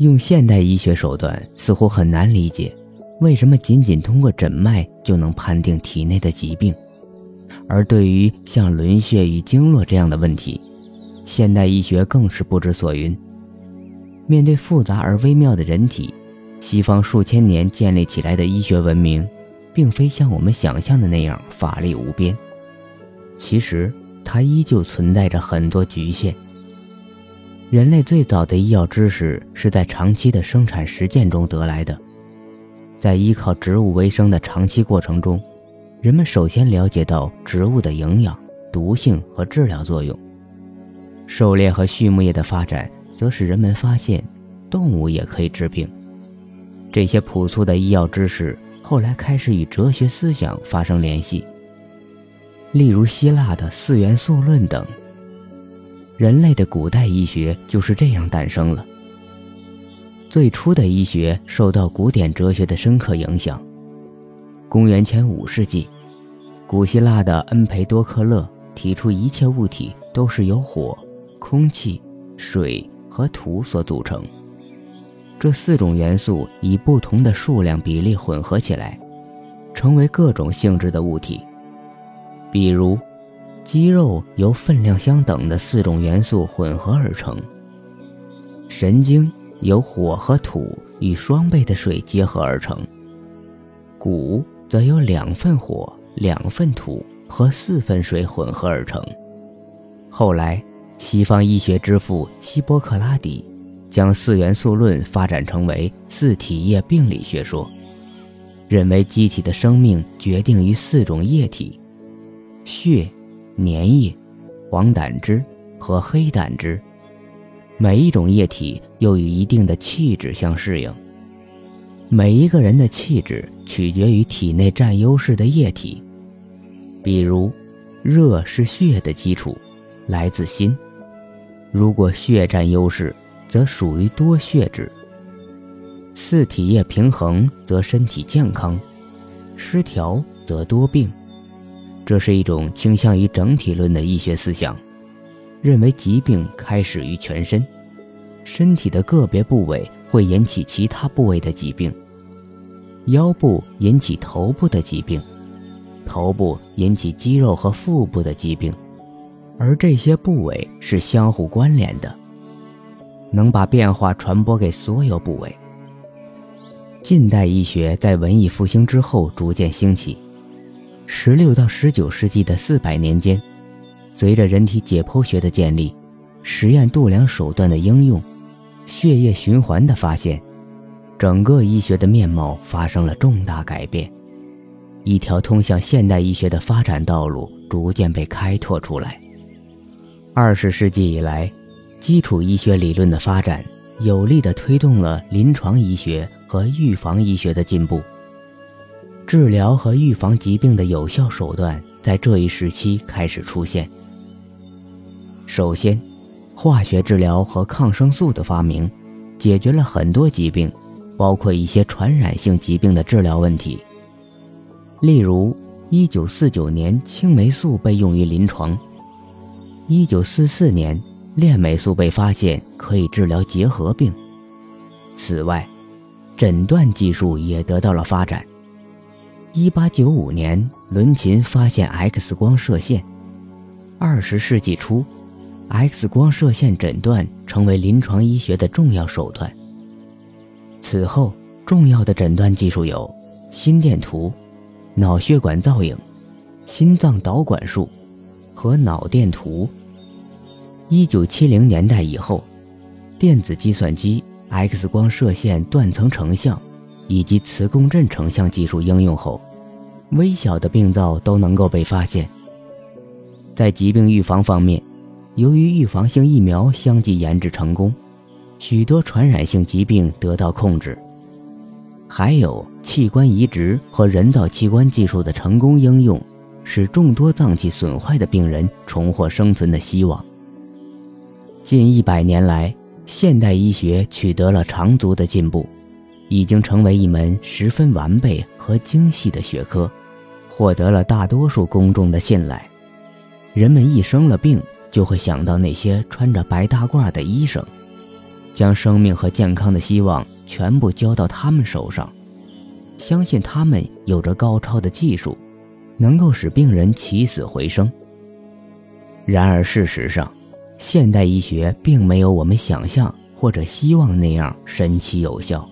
用现代医学手段似乎很难理解，为什么仅仅通过诊脉就能判定体内的疾病，而对于像轮穴与经络这样的问题，现代医学更是不知所云。面对复杂而微妙的人体，西方数千年建立起来的医学文明，并非像我们想象的那样法力无边，其实它依旧存在着很多局限。人类最早的医药知识是在长期的生产实践中得来的，在依靠植物为生的长期过程中，人们首先了解到植物的营养、毒性和治疗作用。狩猎和畜牧业的发展，则使人们发现动物也可以治病。这些朴素的医药知识后来开始与哲学思想发生联系，例如希腊的四元素论等。人类的古代医学就是这样诞生了。最初的医学受到古典哲学的深刻影响。公元前五世纪，古希腊的恩培多克勒提出，一切物体都是由火、空气、水和土所组成。这四种元素以不同的数量比例混合起来，成为各种性质的物体，比如。肌肉由分量相等的四种元素混合而成。神经由火和土与双倍的水结合而成。骨则由两份火、两份土和四份水混合而成。后来，西方医学之父希波克拉底将四元素论发展成为四体液病理学说，认为机体的生命决定于四种液体：血。粘液、黄胆汁和黑胆汁，每一种液体又与一定的气质相适应。每一个人的气质取决于体内占优势的液体，比如，热是血的基础，来自心。如果血占优势，则属于多血质。四体液平衡，则身体健康；失调，则多病。这是一种倾向于整体论的医学思想，认为疾病开始于全身，身体的个别部位会引起其他部位的疾病，腰部引起头部的疾病，头部引起肌肉和腹部的疾病，而这些部位是相互关联的，能把变化传播给所有部位。近代医学在文艺复兴之后逐渐兴起。十六到十九世纪的四百年间，随着人体解剖学的建立，实验度量手段的应用，血液循环的发现，整个医学的面貌发生了重大改变，一条通向现代医学的发展道路逐渐被开拓出来。二十世纪以来，基础医学理论的发展，有力地推动了临床医学和预防医学的进步。治疗和预防疾病的有效手段在这一时期开始出现。首先，化学治疗和抗生素的发明，解决了很多疾病，包括一些传染性疾病的治疗问题。例如，1949年青霉素被用于临床；1944年，链霉素被发现可以治疗结核病。此外，诊断技术也得到了发展。一八九五年，伦琴发现 X 光射线。二十世纪初，X 光射线诊断成为临床医学的重要手段。此后，重要的诊断技术有心电图、脑血管造影、心脏导管术和脑电图。一九七零年代以后，电子计算机、X 光射线断层成像。以及磁共振成像技术应用后，微小的病灶都能够被发现。在疾病预防方面，由于预防性疫苗相继研制成功，许多传染性疾病得到控制。还有器官移植和人造器官技术的成功应用，使众多脏器损坏的病人重获生存的希望。近一百年来，现代医学取得了长足的进步。已经成为一门十分完备和精细的学科，获得了大多数公众的信赖。人们一生了病，就会想到那些穿着白大褂的医生，将生命和健康的希望全部交到他们手上，相信他们有着高超的技术，能够使病人起死回生。然而，事实上，现代医学并没有我们想象或者希望那样神奇有效，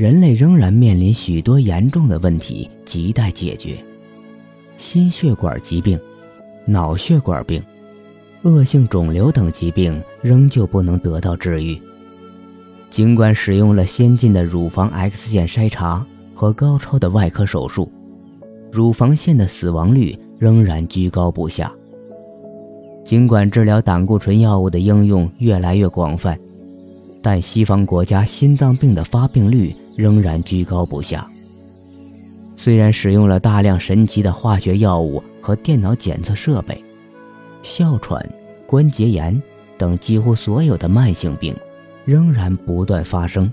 人类仍然面临许多严重的问题亟待解决，心血管疾病、脑血管病。恶性肿瘤等疾病仍旧不能得到治愈。尽管使用了先进的乳房 X 线筛查和高超的外科手术，乳房腺的死亡率仍然居高不下。尽管治疗胆固醇药物的应用越来越广泛，但西方国家心脏病的发病率仍然居高不下。虽然使用了大量神奇的化学药物和电脑检测设备。哮喘、关节炎等几乎所有的慢性病仍然不断发生。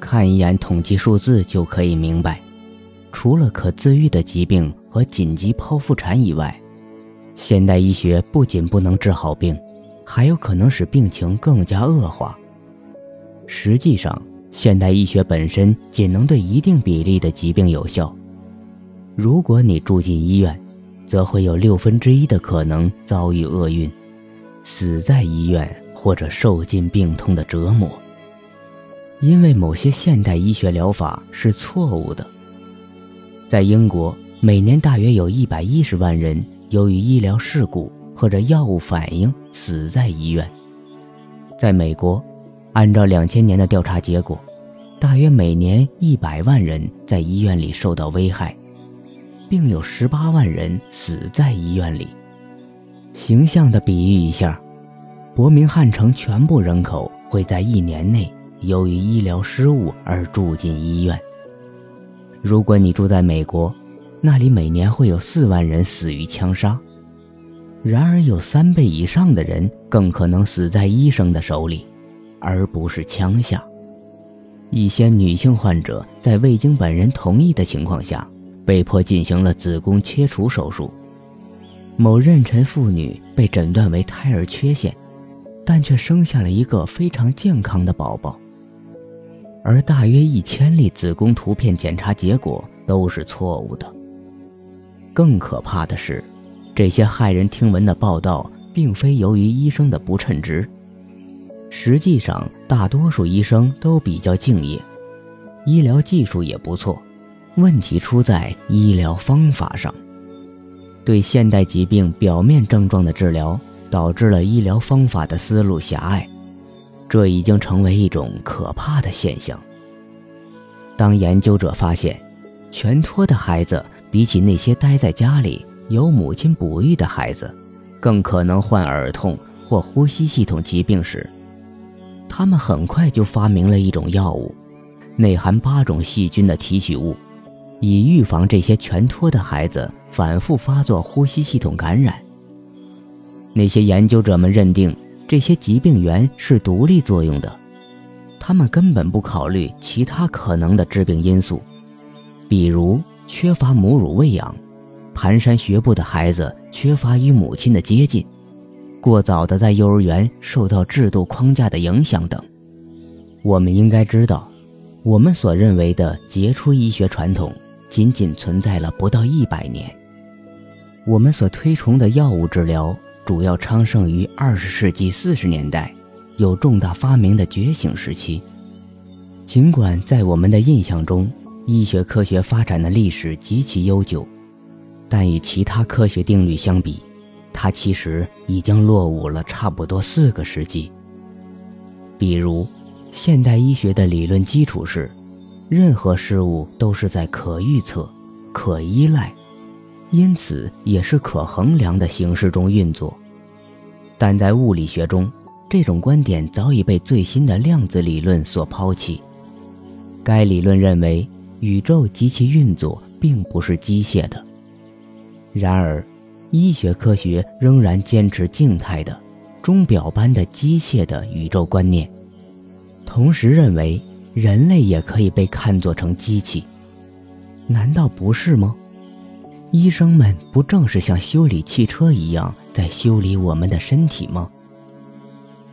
看一眼统计数字就可以明白，除了可自愈的疾病和紧急剖腹产以外，现代医学不仅不能治好病，还有可能使病情更加恶化。实际上，现代医学本身仅能对一定比例的疾病有效。如果你住进医院，则会有六分之一的可能遭遇厄运，死在医院或者受尽病痛的折磨。因为某些现代医学疗法是错误的。在英国，每年大约有一百一十万人由于医疗事故或者药物反应死在医院。在美国，按照两千年的调查结果，大约每年一百万人在医院里受到危害。并有十八万人死在医院里。形象的比喻一下，伯明翰城全部人口会在一年内由于医疗失误而住进医院。如果你住在美国，那里每年会有四万人死于枪杀。然而，有三倍以上的人更可能死在医生的手里，而不是枪下。一些女性患者在未经本人同意的情况下。被迫进行了子宫切除手术。某妊娠妇女被诊断为胎儿缺陷，但却生下了一个非常健康的宝宝。而大约一千例子宫图片检查结果都是错误的。更可怕的是，这些骇人听闻的报道并非由于医生的不称职。实际上，大多数医生都比较敬业，医疗技术也不错。问题出在医疗方法上，对现代疾病表面症状的治疗，导致了医疗方法的思路狭隘，这已经成为一种可怕的现象。当研究者发现，全托的孩子比起那些待在家里由母亲哺育的孩子，更可能患耳痛或呼吸系统疾病时，他们很快就发明了一种药物，内含八种细菌的提取物。以预防这些全托的孩子反复发作呼吸系统感染。那些研究者们认定这些疾病源是独立作用的，他们根本不考虑其他可能的致病因素，比如缺乏母乳喂养、蹒跚学步的孩子缺乏与母亲的接近、过早的在幼儿园受到制度框架的影响等。我们应该知道，我们所认为的杰出医学传统。仅仅存在了不到一百年。我们所推崇的药物治疗主要昌盛于二十世纪四十年代，有重大发明的觉醒时期。尽管在我们的印象中，医学科学发展的历史极其悠久，但与其他科学定律相比，它其实已经落伍了差不多四个世纪。比如，现代医学的理论基础是。任何事物都是在可预测、可依赖，因此也是可衡量的形式中运作。但在物理学中，这种观点早已被最新的量子理论所抛弃。该理论认为，宇宙及其运作并不是机械的。然而，医学科学仍然坚持静态的、钟表般的机械的宇宙观念，同时认为。人类也可以被看作成机器，难道不是吗？医生们不正是像修理汽车一样在修理我们的身体吗？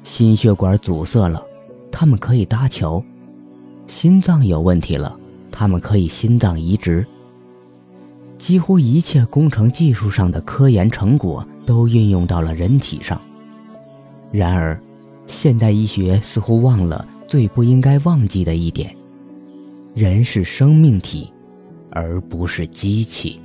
心血管阻塞了，他们可以搭桥；心脏有问题了，他们可以心脏移植。几乎一切工程技术上的科研成果都运用到了人体上。然而，现代医学似乎忘了最不应该忘记的一点：人是生命体，而不是机器。